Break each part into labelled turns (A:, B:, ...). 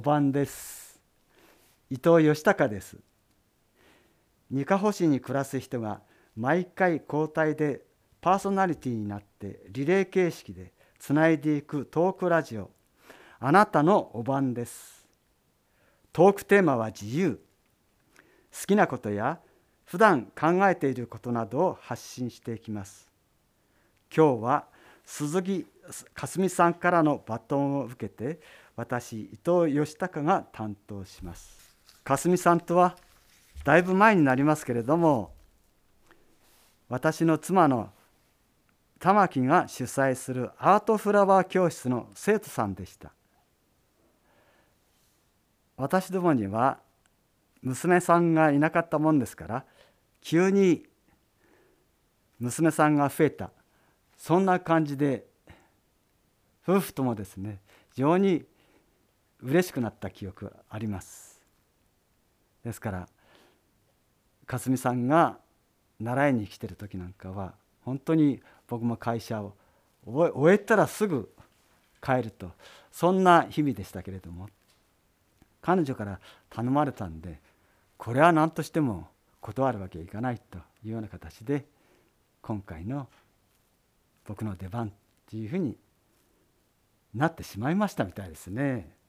A: お晩です。伊藤義孝です。二カ保市に暮らす人が毎回交代でパーソナリティになってリレー形式でつないでいくトークラジオ。あなたのお晩です。トークテーマは自由。好きなことや普段考えていることなどを発信していきます。今日は鈴木かすみさんからのバトンを受けて私伊藤義孝が担当します。かすみさんとはだいぶ前になりますけれども私の妻の玉木が主催するアートフラワー教室の生徒さんでした。私どもには娘さんがいなかったもんですから急に娘さんが増えた。そんな感じで夫婦ともですね非常に嬉しくなった記憶ありますですからかすみさんが習いに来てる時なんかは本当に僕も会社を終えたらすぐ帰るとそんな日々でしたけれども彼女から頼まれたんでこれは何としても断るわけにいかないというような形で今回の僕の出番っていうふうになってしまいましたみたいですね。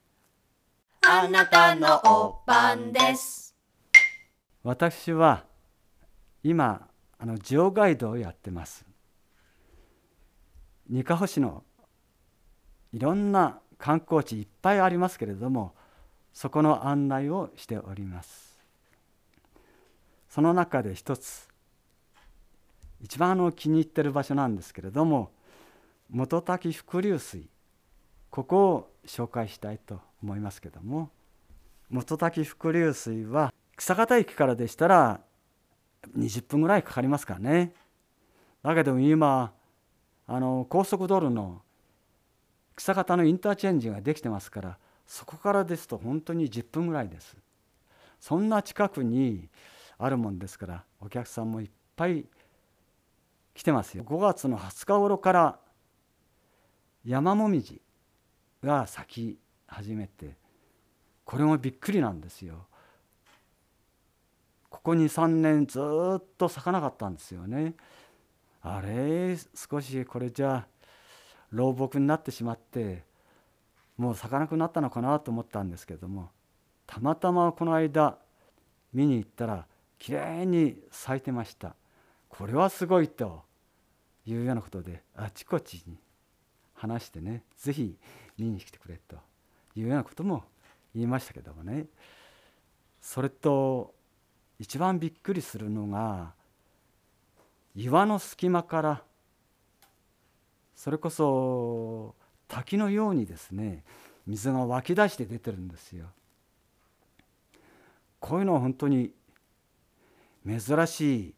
B: あなたのお番です。
A: 私は今あのジオガイドをやってます。にかほ市のいろんな観光地いっぱいありますけれどもそこの案内をしております。その中で一つ一番の気に入ってる場所なんですけれども元滝伏流水。ここを紹介したいと思いますけども。元滝伏流水は草形駅からでしたら20分ぐらいかかりますからね。だけど今あの高速道路の草形のインターチェンジができてますからそこからですと本当に10分ぐらいです。そんな近くにあるもんですからお客さんもいっぱい来てますよ。5月の20日頃から山もみじが咲き始めてこれもびっくりなんですよ。ここ23年ずっと咲かなかったんですよね。あれ少しこれじゃ老木になってしまってもう咲かなくなったのかなと思ったんですけどもたまたまこの間見に行ったらきれいに咲いてました。これはすごいというようなことであちこちに話してね是非見に来てくれと。いうようなことも言いましたけどもねそれと一番びっくりするのが岩の隙間からそれこそ滝のようにですね水が湧き出して出てるんですよ。こういうのは本当に珍しい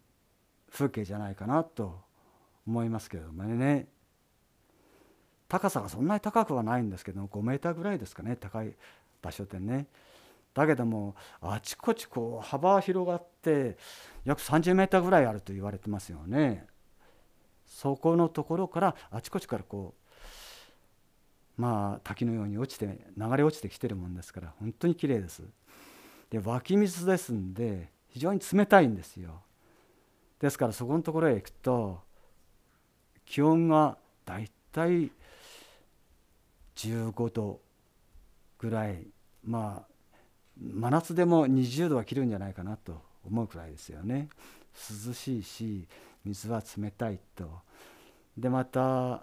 A: 風景じゃないかなと思いますけどもね高さがそんなに高くはないんですけど5メーターぐらいですかね高い場所でね。だけどもあちこちこう幅広がって約30メーターぐらいあると言われてますよね。そこのところからあちこちからこうまあ滝のように落ちて流れ落ちてきてるもんですから本当にきれいです。で湧き水ですんで非常に冷たいんですよ。ですからそこのところへ行くと気温がだいたい15度ぐらいまあ真夏でも20度は切るんじゃないかなと思うくらいですよね。涼しいし水は冷たいと。でまた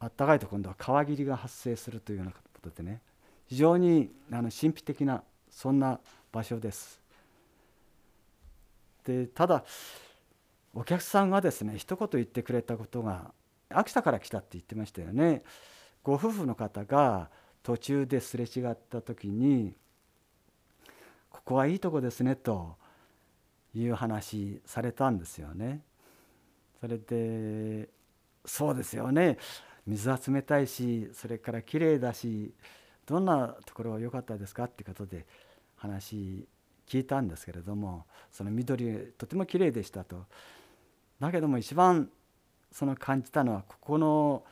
A: あったかいと今度は川霧が発生するというようなことでね。非常にあの神秘的なそんな場所です。でただお客さんがですね一言言ってくれたことが秋田から来たって言ってましたよね。ご夫婦の方が途中ですれ違った時に「ここはいいとこですね」という話されたんですよね。それでそうですよね水は冷たいしそれから綺麗だしどんなところが良かったですかってことで話聞いたんですけれどもその緑とても綺麗でしたとだけども一番その感じたのはここの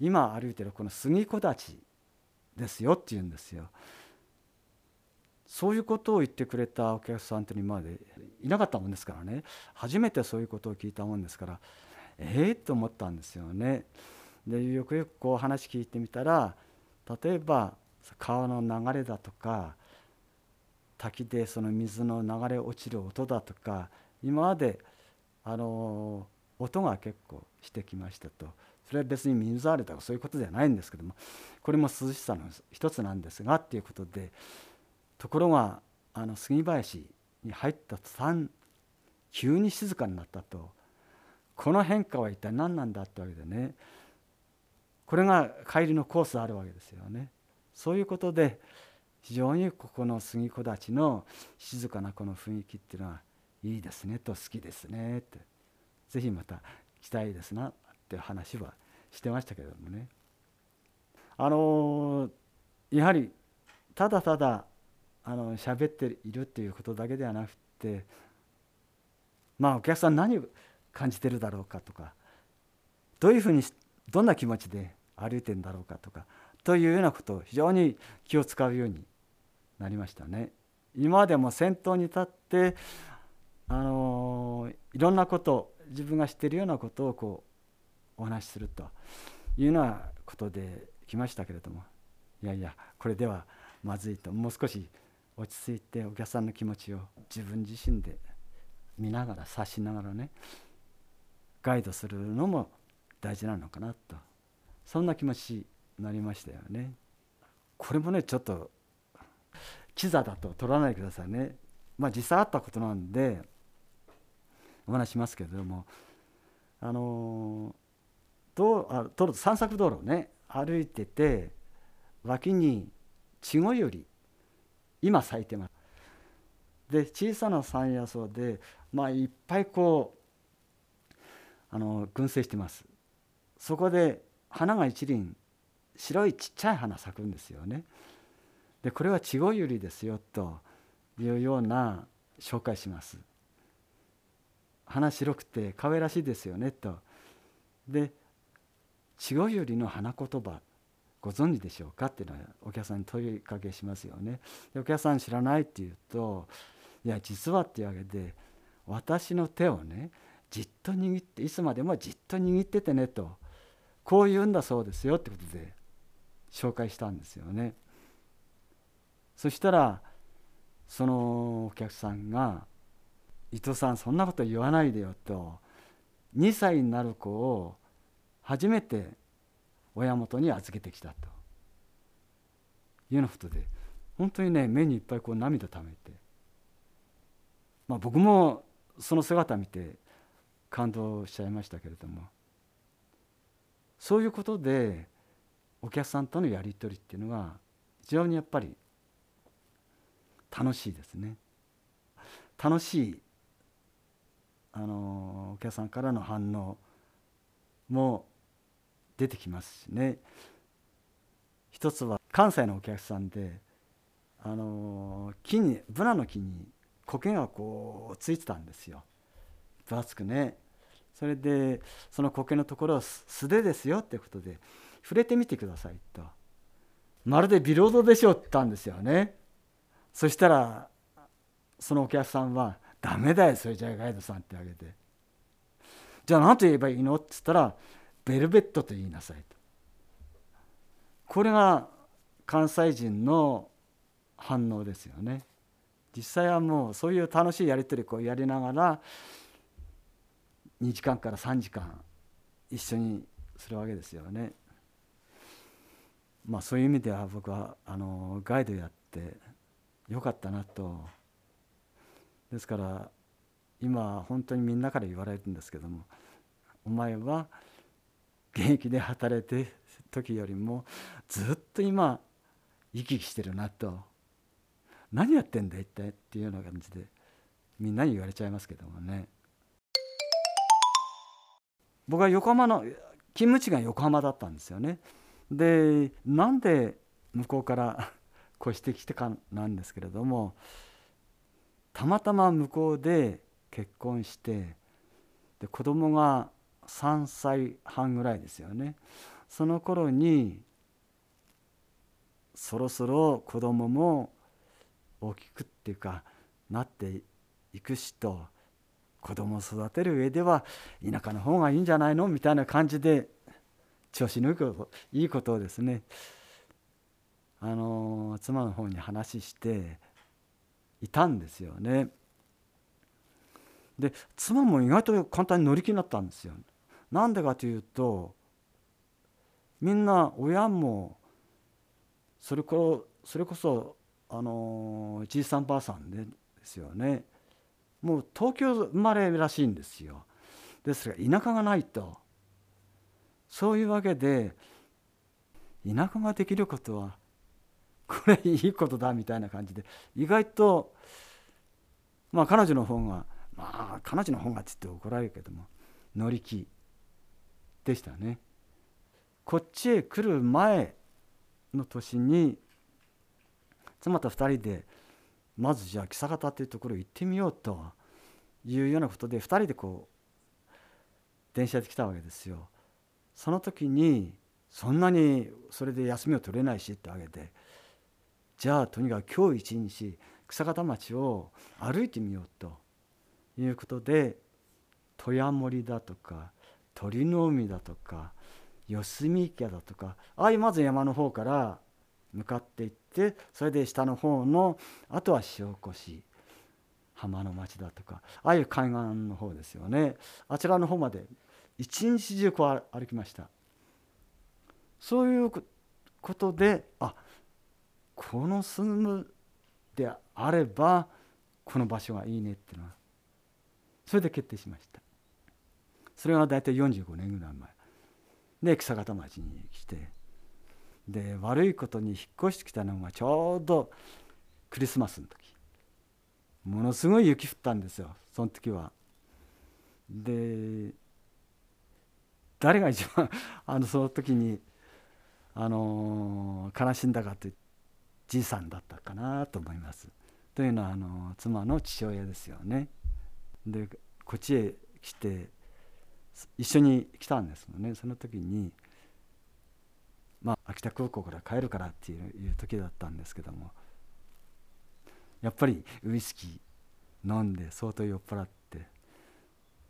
A: 今歩いてるこの杉木立ですよって言うんですよ。そういうことを言ってくれたお客さんって今までいなかったもんですからね初めてそういうことを聞いたもんですからええー、と思ったんですよね。でよくよくこう話聞いてみたら例えば川の流れだとか滝でその水の流れ落ちる音だとか今まであの音が結構してきましたとそれは別に水荒れとかそういうことではないんですけどもこれも涼しさの一つなんですがっていうことでところがあの杉林に入った途端急に静かになったとこの変化は一体何なんだってわけでねこれが帰りのコースあるわけですよね。そういうことで非常にここの杉子たちの静かなこの雰囲気っていうのはいいですねと好きですねって是非また来たいですなっていう話はしてましたけれどもねあのやはりただただあの喋っているっていうことだけではなくてまあお客さん何を感じてるだろうかとかどういうふうにどんな気持ちで歩いてんだろうかとかというようなことを非常に気を使うようになりましたね。今までも先頭に立ってあのいろんなこと自分が知っているようなことをこうお話しするというようなことで来ましたけれどもいやいやこれではまずいともう少し落ち着いてお客さんの気持ちを自分自身で見ながら察しながらねガイドするのも大事なのかなとそんな気持ちになりましたよね。これもねちょっとキザだと取らないでくださいね。まあ実際あったことなんでお話しますけれどもあのどあ道路散策道路ね歩いてて脇に稚児より今咲いてます。で小さな山野草で、まあ、いっぱいこうあの群生してます。そこで花が一輪白いちっちゃい花咲くんですよね。でこれは稚児ユリですよというような紹介します。花白くて可愛らしいですよねと。で稚児ユリの花言葉ご存知でしょうかっていうのはお客さんに問いかけしますよね。でお客さん知らないって言うといや実はっていうわけで私の手をねじっと握っていつまでもじっと握っててねとこう言うんだそうですよってことで紹介したんですよね。そしたらそのお客さんが「伊藤さんそんなこと言わないでよ」と2歳になる子を初めて親元に預けてきたと。いうようなことで本当にね目にいっぱいこう涙ためて、まあ、僕もその姿見て感動しちゃいましたけれども。そういうことでお客さんとのやり取りっていうのが非常にやっぱり楽しいですね。楽しいあのお客さんからの反応も出てきますしね。一つは関西のお客さんであの木にブナの木に苔がこうついてたんですよ。分厚くね。それでその苔のところを素手ですよってことで触れてみてくださいと。まるでビロードでしょって言ったんですよね。そしたらそのお客さんは「ダメだよそれじゃあガイドさん」ってあげて「じゃあ何と言えばいいの?」って言ったら「ベルベットと言いなさい」と。これが関西人の反応ですよね。実際はもうそういう楽しいやり取りをやりながら2時間から3時間一緒にするわけですよね。まあ、そういう意味では僕はあのガイドやってよかったなと。ですから今本当にみんなから言われるんですけどもお前は現役で働いてる時よりもずっと今生き生きしてるなと。何やってんだ一体っていうような感じでみんなに言われちゃいますけどもね。僕は横浜の勤務地が横浜だったんですよね。でなんで向こうから越してきてかなんですけれどもたまたま向こうで結婚してで子供が3歳半ぐらいですよねその頃にそろそろ子供も大きくっていうかなっていくしと子供を育てる上では田舎の方がいいんじゃないの？みたいな感じで調子のいいことをですねあの妻の方に話していたんですよね。で妻も意外と簡単に乗り気になったんですよ。なんでかというとみんな親もそれこそれこそあのじいさんばあさんですよね。もう東京生まれらしいんですよ。ですが田舎がないと。そういうわけで田舎ができることはこれいいことだみたいな感じで意外とまあ彼女の方がまあ彼女の方がって言って怒られるけども乗り気。でしたね。こっちへ来る前の年に妻と2人でまずじゃあ草方っていうところ行ってみようというようなことで2人でこう電車で来たわけですよ。その時にそんなにそれで休みを取れないしってわけでじゃあとにかく今日一日草方町を歩いてみようということで富山森だとか鳥の海だとか四隅池だとかああいうまず山の方から向かっていってそれで下の方のあとは塩越浜の町だとかああいう海岸の方ですよね。あちらの方まで一日中こう歩きました。そういうことであこの住むであればこの場所がいいねっていうのはそれで決定しました。それが大体45年ぐらい前で草形町に来てで悪いことに引っ越してきたのがちょうどクリスマスの時ものすごい雪降ったんですよその時は。で誰が一番 あのその時にあの悲しんだかというじいさんだったかなと思います。というのはあの妻の父親ですよね。でこっちへ来て一緒に来たんですもんねその時にまあ秋田空港から帰るからっていう時だったんですけどもやっぱりウイスキー飲んで相当酔っ払って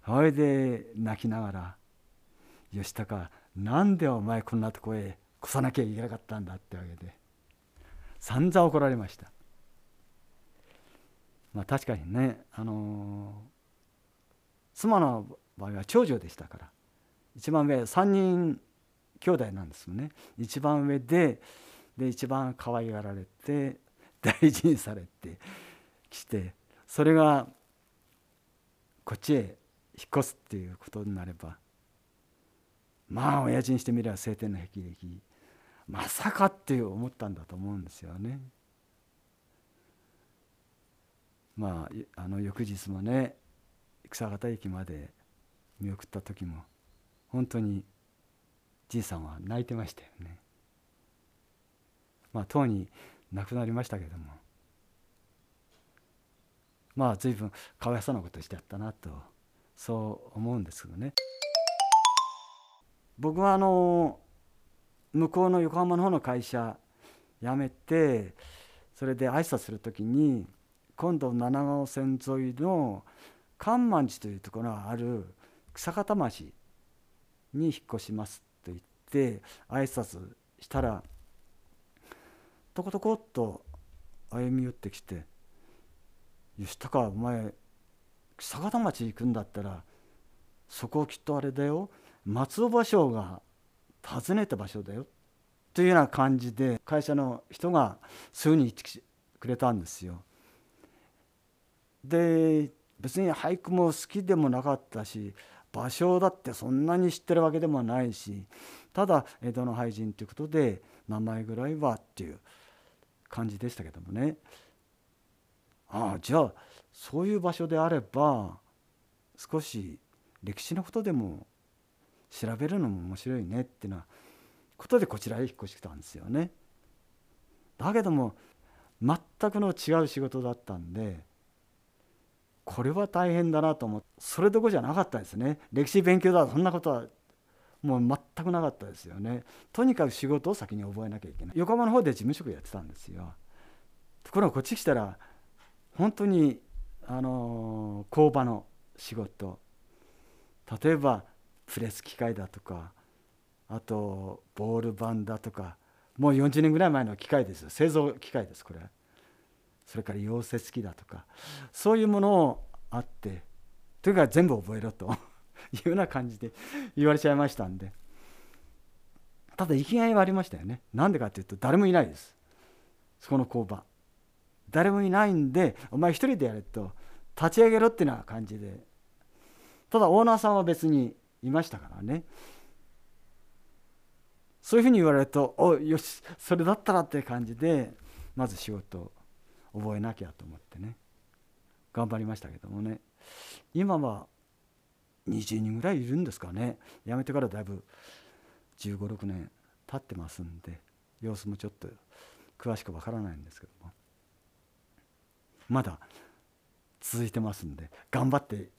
A: それで泣きながら「吉高なんでお前こんなとこへ越さなきゃいけなかったんだ」ってわけで散々怒られました。まあ確かにねあのー、妻の場合は長女でしたから一番上3人兄弟なんですよね一番上でで一番可愛がられて大事にされてきてそれがこっちへ引っ越すっていうことになればまあ親父にしてみれば晴天の霹靂まさかって思ったんだと思うんですよね。まああの翌日もね草形駅まで見送った時も本当にじいさんは泣いてましたよね。まあとうに亡くなりましたけどもまあ随分かわいそうなことしてやったなとそう思うんですけどね。僕はあの向こうの横浜の方の会社辞めてそれで挨拶する時に今度七川線沿いの関満寺というところがある草形町に引っ越しますと言って挨拶したらとことこっと歩み寄ってきて「吉高お前草形町行くんだったらそこきっとあれだよ松尾芭蕉が訪ねた場所だよ」というような感じで会社の人がそういうふうに言ってくれたんですよ。で別に俳句も好きでもなかったし芭蕉だってそんなに知ってるわけでもないしただ江戸の俳人ということで名前ぐらいはっていう感じでしたけどもねああじゃあそういう場所であれば少し歴史のことでも調べるのも面白いねっていうなことでこちらへ引っ越してきたんですよね。だけども全くの違う仕事だったんでこれは大変だなと思ってそれどころじゃなかったですね。歴史勉強だそんなことはもう全くなかったですよね。とにかく仕事を先に覚えなきゃいけない。横浜の方で事務職やってたんですよ。ところがこっち来たら本当にあの工場の仕事。例えばプレス機械だとかあとボール板だとか。もう40年ぐらい前の機械ですよ。製造機械ですこれ。それから溶接機だとかそういうものをあってというか全部覚えろと いうような感じで言われちゃいましたんで。ただ生きがいはありましたよね。なんでかっていうと誰もいないです。そこの工場。誰もいないんでお前一人でやれと立ち上げろっていうような感じで。ただオーナーさんは別にいましたからね。そういうふうに言われるとおよしそれだったらって感じでまず仕事を覚えなきゃと思ってね。頑張りましたけどもね。今は20人ぐらいいるんですかね。辞めてからだいぶ1 5 6年経ってますんで様子もちょっと詳しくわからないんですけども。まだ続いてますんで頑張って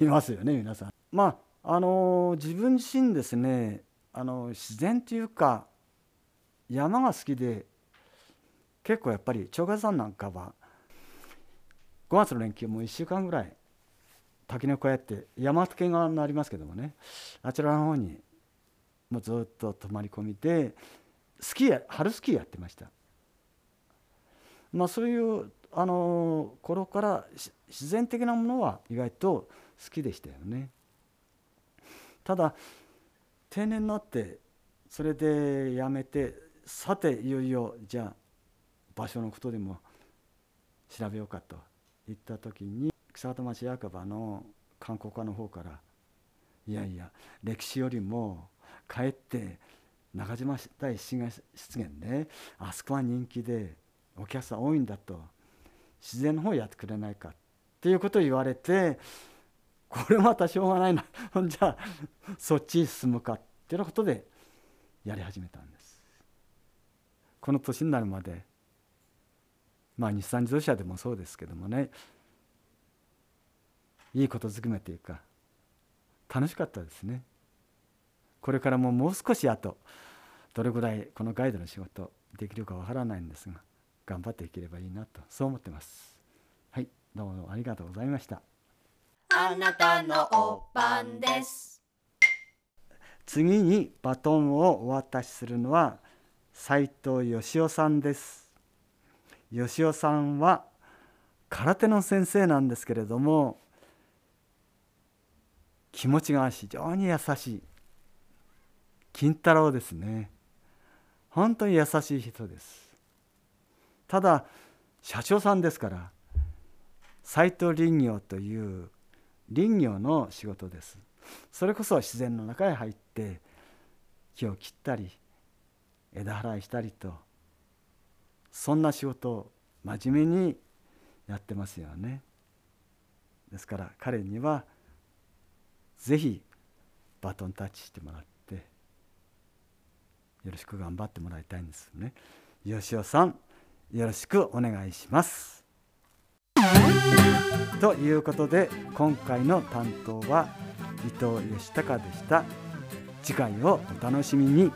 A: いますよね皆さん。まああの自分自身ですねあの自然というか山が好きで結構やっぱり長月山なんかは5月の連休も1週間ぐらい滝の小屋って山手県側になりますけどもねあちらの方にもうずっと泊まり込みでスキーや春スキーやってました。まあそういうあの頃から自然的なものは意外と好きでしたよね。ただ定年になってそれでやめてさていよいよじゃあ場所のことでも調べようかといった時に草形町役場の観光課の方からいやいや歴史よりもかえって中島大湿原であそこは人気でお客さん多いんだと自然の方やってくれないかっていうことを言われてこれまたしょうがないな。じゃあそっちに進むかっていうようなことでやり始めたんです。この年になるまでまあ日産自動車でもそうですけどもねいいことずくめというか。楽しかったですね。これからももう少しあとどれぐらいこのガイドの仕事できるかわからないんですが頑張っていければいいなとそう思ってます。はいどうもありがとうございました。
B: あなたのお番です。
A: 次にバトンをお渡しするのは斉藤義雄さんです義雄さんは空手の先生なんですけれども気持ちが非常に優しい。金太郎ですね。本当に優しい人です。ただ社長さんですから斎藤林業という林業の仕事です。それこそ自然の中へ入って木を切ったり枝払いしたりとそんな仕事を真面目にやってますよね。ですから彼にはぜひバトンタッチしてもらってよろしく頑張ってもらいたいんですよね。吉尾さんよろしくお願いします。ということで今回の担当は伊藤義孝でした。次回をお楽しみに。